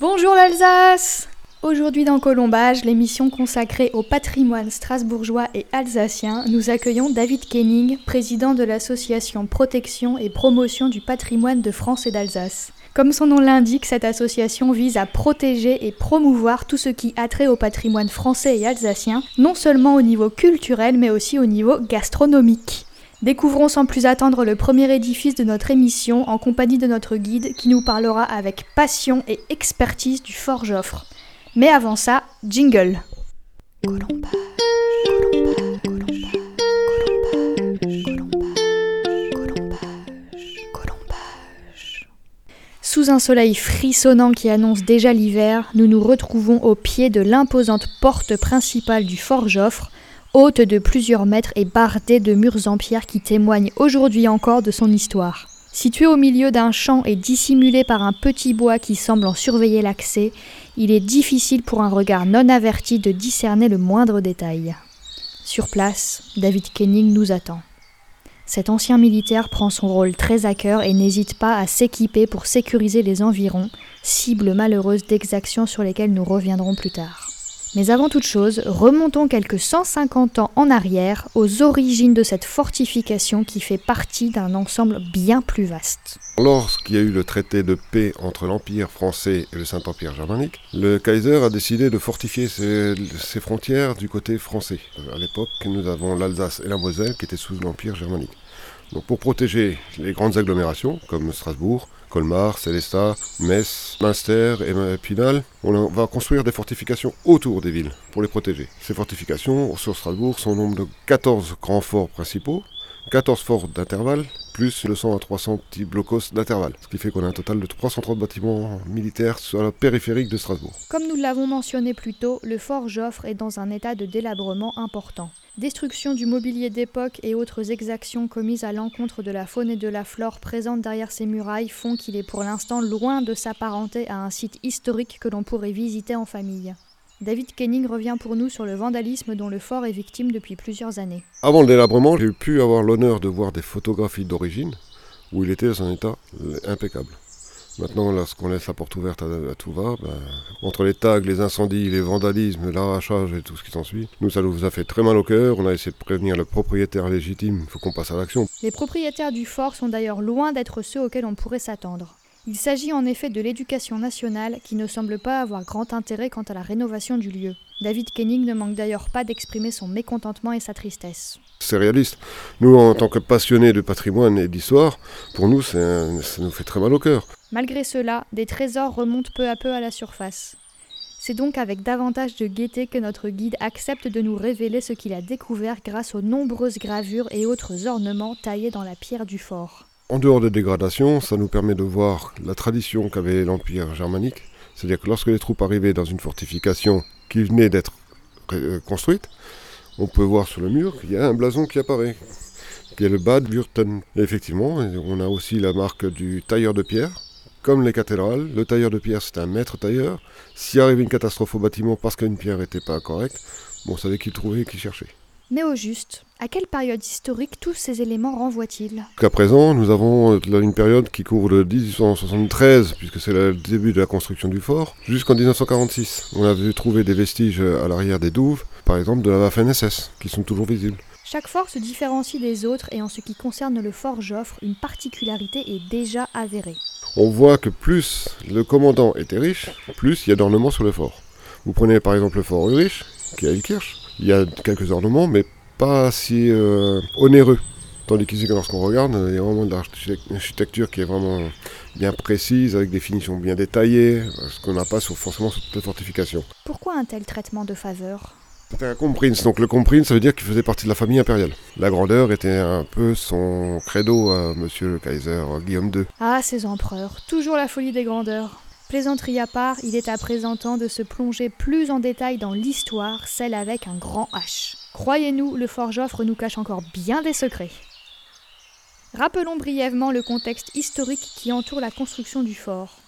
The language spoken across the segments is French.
Bonjour l'Alsace Aujourd'hui dans Colombage, l'émission consacrée au patrimoine strasbourgeois et alsacien, nous accueillons David Kenning, président de l'association Protection et Promotion du patrimoine de France et d'Alsace. Comme son nom l'indique, cette association vise à protéger et promouvoir tout ce qui a trait au patrimoine français et alsacien, non seulement au niveau culturel mais aussi au niveau gastronomique. Découvrons sans plus attendre le premier édifice de notre émission en compagnie de notre guide qui nous parlera avec passion et expertise du Fort Joffre. Mais avant ça, jingle. Sous un soleil frissonnant qui annonce déjà l'hiver, nous nous retrouvons au pied de l'imposante porte principale du Fort Joffre, haute de plusieurs mètres et bardée de murs en pierre qui témoignent aujourd'hui encore de son histoire. Situé au milieu d'un champ et dissimulé par un petit bois qui semble en surveiller l'accès, il est difficile pour un regard non averti de discerner le moindre détail. Sur place, David Kenning nous attend. Cet ancien militaire prend son rôle très à cœur et n'hésite pas à s'équiper pour sécuriser les environs, cible malheureuse d'exactions sur lesquelles nous reviendrons plus tard. Mais avant toute chose, remontons quelques 150 ans en arrière aux origines de cette fortification qui fait partie d'un ensemble bien plus vaste. Lorsqu'il y a eu le traité de paix entre l'Empire français et le Saint-Empire germanique, le Kaiser a décidé de fortifier ses, frontières du côté français. À l'époque, nous avons l'Alsace et la Moselle qui étaient sous l'Empire germanique. Pour protéger les grandes agglomérations comme Strasbourg, Colmar, Célestat, Metz, Münster et Pinal, on va construire des fortifications autour des villes pour les protéger. Ces fortifications sur Strasbourg sont au nombre de 14 grands forts principaux, 14 forts d'intervalle, plus le 100 à 300 petits blocos d'intervalle. Ce qui fait qu'on a un total de 330 bâtiments militaires sur la périphérique de Strasbourg. Comme nous l'avons mentionné plus tôt, le fort Joffre est dans un état de délabrement important. Destruction du mobilier d'époque et autres exactions commises à l'encontre de la faune et de la flore présentes derrière ces murailles font qu'il est pour l'instant loin de s'apparenter à un site historique que l'on pourrait visiter en famille. David Kenning revient pour nous sur le vandalisme dont le fort est victime depuis plusieurs années. Avant le délabrement, j'ai pu avoir l'honneur de voir des photographies d'origine où il était dans un état impeccable. Maintenant, lorsqu'on laisse la porte ouverte à, tout va, ben, entre les tags, les incendies, les vandalismes, l'arrachage et tout ce qui s'ensuit, nous, ça nous a fait très mal au cœur. On a essayé de prévenir le propriétaire légitime. Il faut qu'on passe à l'action. Les propriétaires du fort sont d'ailleurs loin d'être ceux auxquels on pourrait s'attendre. Il s'agit en effet de l'éducation nationale qui ne semble pas avoir grand intérêt quant à la rénovation du lieu. David Kenning ne manque d'ailleurs pas d'exprimer son mécontentement et sa tristesse. C'est réaliste. Nous, en tant que passionnés de patrimoine et d'histoire, pour nous, ça nous fait très mal au cœur. Malgré cela, des trésors remontent peu à peu à la surface. C'est donc avec davantage de gaieté que notre guide accepte de nous révéler ce qu'il a découvert grâce aux nombreuses gravures et autres ornements taillés dans la pierre du fort. En dehors des dégradations, ça nous permet de voir la tradition qu'avait l'Empire germanique. C'est-à-dire que lorsque les troupes arrivaient dans une fortification qui venait d'être euh, construite, on peut voir sur le mur qu'il y a un blason qui apparaît, qui est le Bad Würten. Et effectivement, on a aussi la marque du tailleur de pierre. Comme les cathédrales, le tailleur de pierre c'est un maître tailleur. S'il arrivait une catastrophe au bâtiment parce qu'une pierre n'était pas correcte, on savait qui trouvait et qui cherchait. Mais au juste, à quelle période historique tous ces éléments renvoient-ils Qu'à présent, nous avons une période qui couvre de 1873, puisque c'est le début de la construction du fort, jusqu'en 1946. On a vu trouver des vestiges à l'arrière des douves, par exemple de la Waffen-SS, qui sont toujours visibles. Chaque fort se différencie des autres et en ce qui concerne le fort Joffre, une particularité est déjà avérée. On voit que plus le commandant était riche, plus il y a d'ornements sur le fort. Vous prenez par exemple le fort Ulrich, qui est à Ilkirch, il y a quelques ornements, mais pas si euh, onéreux. Tandis qu'ici, lorsqu'on regarde, il y a vraiment de l'architecture qui est vraiment bien précise, avec des finitions bien détaillées, ce qu'on n'a pas sur, forcément sur toutes les fortifications. Pourquoi un tel traitement de faveur C'était un comprince, donc le comprince, ça veut dire qu'il faisait partie de la famille impériale. La grandeur était un peu son credo à monsieur le Kaiser Guillaume II. Ah, ces empereurs, toujours la folie des grandeurs. Plaisanterie à part, il est à présent temps de se plonger plus en détail dans l'histoire, celle avec un grand H. Croyez-nous, le Fort Joffre nous cache encore bien des secrets. Rappelons brièvement le contexte historique qui entoure la construction du fort.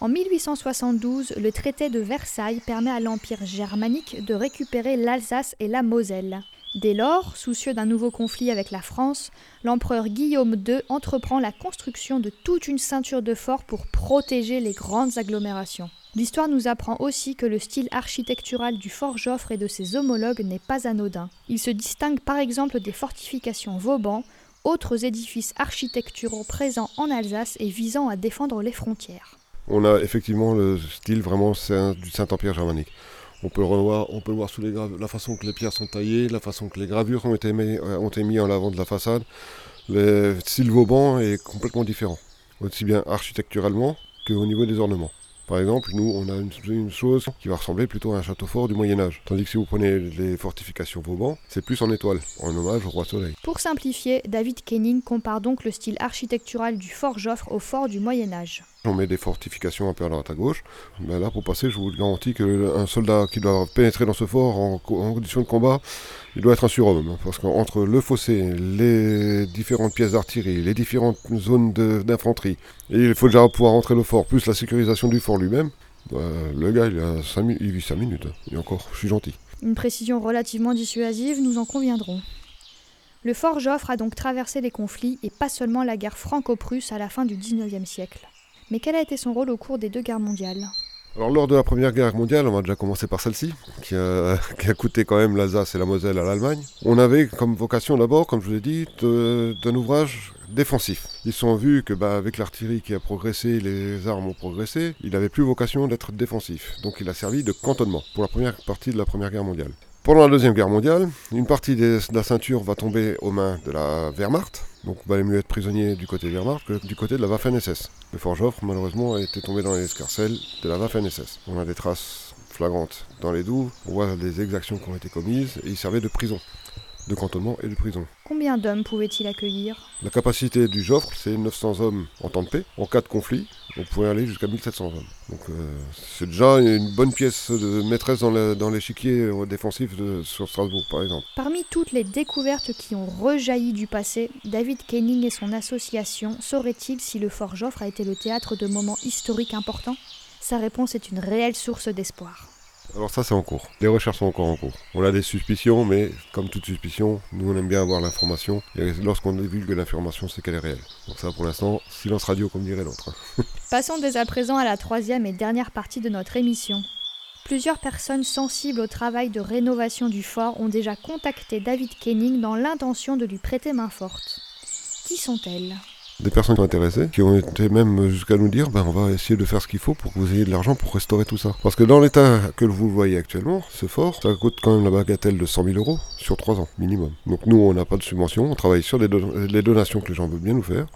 En 1872, le traité de Versailles permet à l'Empire germanique de récupérer l'Alsace et la Moselle. Dès lors, soucieux d'un nouveau conflit avec la France, l'empereur Guillaume II entreprend la construction de toute une ceinture de forts pour protéger les grandes agglomérations. L'histoire nous apprend aussi que le style architectural du fort Joffre et de ses homologues n'est pas anodin. Il se distingue par exemple des fortifications Vauban, autres édifices architecturaux présents en Alsace et visant à défendre les frontières. On a effectivement le style vraiment du Saint-Empire germanique. On peut, revoir, on peut voir sous les la façon que les pierres sont taillées, la façon que les gravures ont été, mis, euh, ont été mises en avant de la façade. Le style Vauban est complètement différent, aussi bien architecturalement qu'au niveau des ornements. Par exemple, nous, on a une, chose qui va ressembler plutôt à un château fort du Moyen Âge. Tandis que si vous prenez les fortifications Vauban, c'est plus en étoile, en hommage au roi Soleil. Pour simplifier, David Kenning compare donc le style architectural du fort Joffre au fort du Moyen Âge. On met des fortifications un peu à droite à gauche. Mais là, pour passer, je vous garantis qu'un soldat qui doit pénétrer dans ce fort en, condition de combat, il doit être un surhomme. Parce qu'entre le fossé, les différentes pièces d'artillerie, les différentes zones d'infanterie, et il faut déjà pouvoir entrer le fort, plus la sécurisation du fort lui-même, bah, le gars, il, a vit 5 minutes. Et encore, je suis gentil. Une précision relativement dissuasive, nous en conviendrons. Le fort Joffre a donc traversé les conflits et pas seulement la guerre franco-prusse à la fin du XIXe siècle. Mais quel a été son rôle au cours des deux guerres mondiales? Alors lors de la Première Guerre mondiale, on va déjà commencer par celle-ci, qui a, coûté quand même l'Alsace et la Moselle à l'Allemagne. On avait comme vocation d'abord, comme je vous l'ai dit, d'un ouvrage défensif. Ils sont vus que bah, avec l'artillerie qui a progressé, les armes ont progressé, il n'avait plus vocation d'être défensif. Donc il a servi de cantonnement pour la première partie de la Première Guerre mondiale. Pendant la Deuxième Guerre mondiale, une partie de la ceinture va tomber aux mains de la Wehrmacht, donc il valait mieux être prisonnier du côté de Wehrmacht que du côté de la Waffen-SS. Le Fort Joffre, malheureusement, a été tombé dans les escarcelles de la Waffen-SS. On a des traces flagrantes dans les douves, on voit des exactions qui ont été commises, et il servait de prison de cantonnement et de prison. Combien d'hommes pouvait-il accueillir? La capacité du Joffre, c'est 900 hommes en temps de paix. En cas de conflit, on pouvait aller jusqu'à 1700 hommes. Donc euh, c'est déjà une bonne pièce de maîtresse dans l'échiquier défensif de, sur Strasbourg, par exemple. Parmi toutes les découvertes qui ont rejailli du passé, David Kenning et son association sauraient-ils si le fort Joffre a été le théâtre de moments historiques importants? Sa réponse est une réelle source d'espoir. Alors ça c'est en cours. Les recherches sont encore en cours. On a des suspicions, mais comme toute suspicion, nous on aime bien avoir l'information. Et lorsqu'on divulgue l'information, c'est qu'elle est réelle. Donc ça pour l'instant, silence radio comme dirait l'autre. Passons dès à présent à la troisième et dernière partie de notre émission. Plusieurs personnes sensibles au travail de rénovation du fort ont déjà contacté David Kenning dans l'intention de lui prêter main forte. Qui sont-elles? Des personnes intéressées qui ont été même jusqu'à nous dire ben, on va essayer de faire ce qu'il faut pour que vous ayez de l'argent pour restaurer tout ça. Parce que dans l'état que vous voyez actuellement, ce fort, ça coûte quand même la bagatelle de 100 000 euros sur 3 ans minimum. Donc nous, on n'a pas de subvention, on travaille sur les, les donations que les gens veulent bien nous faire.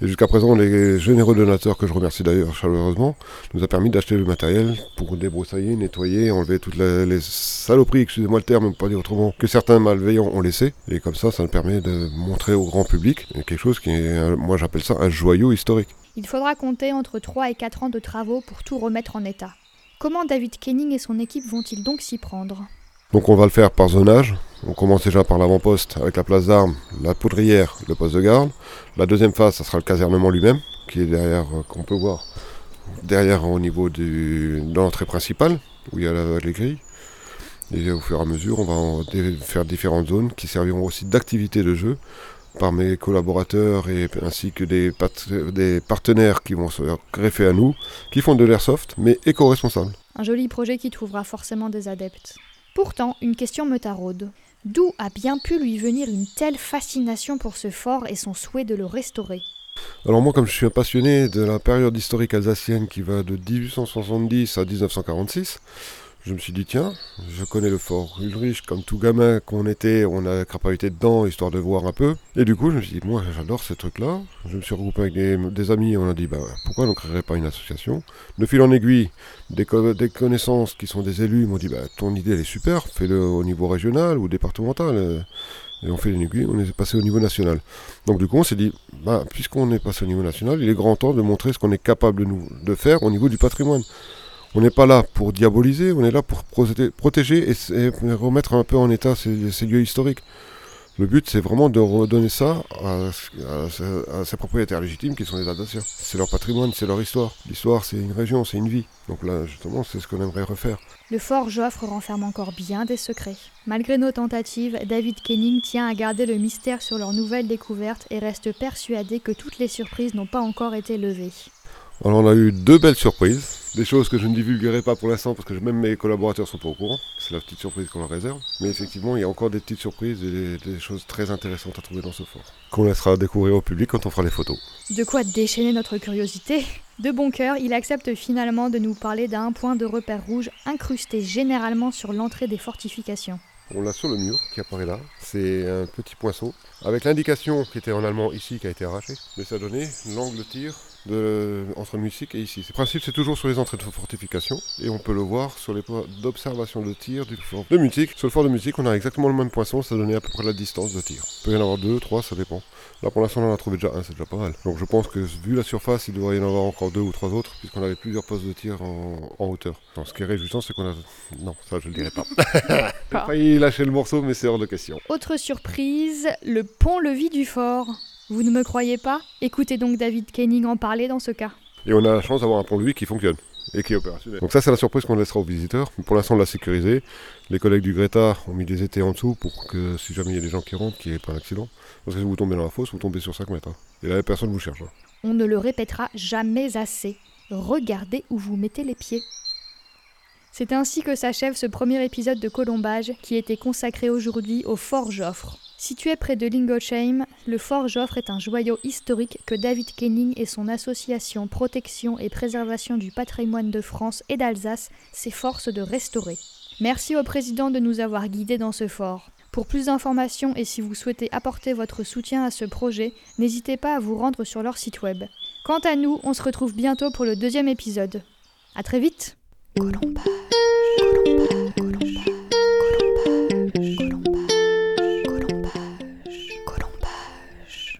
Et jusqu'à présent, les généreux donateurs, que je remercie d'ailleurs chaleureusement, nous a permis d'acheter le matériel pour débroussailler, nettoyer, enlever toutes les, saloperies, excusez-moi le terme, pas dire autrement, que certains malveillants ont laissé. Et comme ça, ça nous permet de montrer au grand public quelque chose qui est, moi j'appelle ça un joyau historique. Il faudra compter entre 3 et 4 ans de travaux pour tout remettre en état. Comment David Kenning et son équipe vont-ils donc s'y prendre? Donc on va le faire par zonage. On commence déjà par l'avant-poste avec la place d'armes, la poudrière, le poste de garde. La deuxième phase, ça sera le casernement lui-même, qui est derrière, euh, qu'on peut voir derrière au niveau de l'entrée principale, où il y a les grilles. Et au fur et à mesure, on va faire différentes zones qui serviront aussi d'activité de jeu par mes collaborateurs et ainsi que des, des partenaires qui vont se greffer à nous, qui font de l'airsoft, mais éco-responsables. Un joli projet qui trouvera forcément des adeptes. Pourtant, une question me taraude. D'où a bien pu lui venir une telle fascination pour ce fort et son souhait de le restaurer? Alors moi, comme je suis un passionné de la période historique alsacienne qui va de 1870 à 1946, je me suis dit, tiens, je connais le fort Ulrich, comme tout gamin qu'on était, on a crapahuté dedans, histoire de voir un peu. Et du coup, je me suis dit, moi, j'adore ces trucs-là. Je me suis regroupé avec des, amis, et on a dit, bah, pourquoi on ne créerait pas une association De fil en aiguille, des, connaissances qui sont des élus m'ont dit, bah, ton idée, elle est super, fais-le au niveau régional ou départemental. Et on fait une aiguille, on est passé au niveau national. Donc du coup, on s'est dit, bah, puisqu'on est passé au niveau national, il est grand temps de montrer ce qu'on est capable de faire au niveau du patrimoine. On n'est pas là pour diaboliser, on est là pour protéger et, remettre un peu en état ces, lieux historiques. Le but, c'est vraiment de redonner ça à, ses propriétaires légitimes qui sont les Alsaciens. C'est leur patrimoine, c'est leur histoire. L'histoire, c'est une région, c'est une vie. Donc là, justement, c'est ce qu'on aimerait refaire. Le fort Joffre renferme encore bien des secrets. Malgré nos tentatives, David Kenning tient à garder le mystère sur leur nouvelle découverte et reste persuadé que toutes les surprises n'ont pas encore été levées. Alors on a eu deux belles surprises. Des choses que je ne divulguerai pas pour l'instant parce que même mes collaborateurs sont pas au courant. C'est la petite surprise qu'on leur réserve. Mais effectivement, il y a encore des petites surprises et des, choses très intéressantes à trouver dans ce fort. Qu'on laissera découvrir au public quand on fera les photos. De quoi déchaîner notre curiosité De bon cœur, il accepte finalement de nous parler d'un point de repère rouge incrusté généralement sur l'entrée des fortifications. On l'a sur le mur qui apparaît là. C'est un petit poinçon avec l'indication qui était en allemand ici qui a été arrachée. Mais ça donnait l'angle de tir de, entre musique et ici. Le principe, c'est toujours sur les entrées de fortification et on peut le voir sur les points d'observation de tir du fort de musique. Sur le fort de musique, on a exactement le même poinçon, ça donnait à peu près la distance de tir. Il peut y en avoir deux, trois, ça dépend. Là, pour l'instant, on en a trouvé déjà un, c'est déjà pas mal. Donc, je pense que vu la surface, il devrait y en avoir encore deux ou trois autres, puisqu'on avait plusieurs postes de tir en, hauteur. ce qui est réjouissant, c'est qu'on a. Non, ça, je le dirai pas. J'ai failli lâcher le morceau, mais c'est hors de question. Autre surprise, le pont-levis du fort. Vous ne me croyez pas? Écoutez donc David Kenning en parler dans ce cas. Et on a la chance d'avoir un pont-levis qui fonctionne et qui est opérationnel. Donc ça c'est la surprise qu'on laissera aux visiteurs. Pour l'instant on l'a sécurisé. Les collègues du Greta ont mis des étés en dessous pour que si jamais il y a des gens qui rentrent, qu'il n'y ait pas d'accident. Parce que si vous tombez dans la fosse, vous tombez sur 5 mètres. Hein. Et là personne ne vous cherche. Hein. On ne le répétera jamais assez. Regardez où vous mettez les pieds. C'est ainsi que s'achève ce premier épisode de Colombage qui était consacré aujourd'hui au Fort Joffre. Situé près de Lingolsheim, le fort Joffre est un joyau historique que David Kenning et son association Protection et Préservation du patrimoine de France et d'Alsace s'efforcent de restaurer. Merci au président de nous avoir guidés dans ce fort. Pour plus d'informations et si vous souhaitez apporter votre soutien à ce projet, n'hésitez pas à vous rendre sur leur site web. Quant à nous, on se retrouve bientôt pour le deuxième épisode. A très vite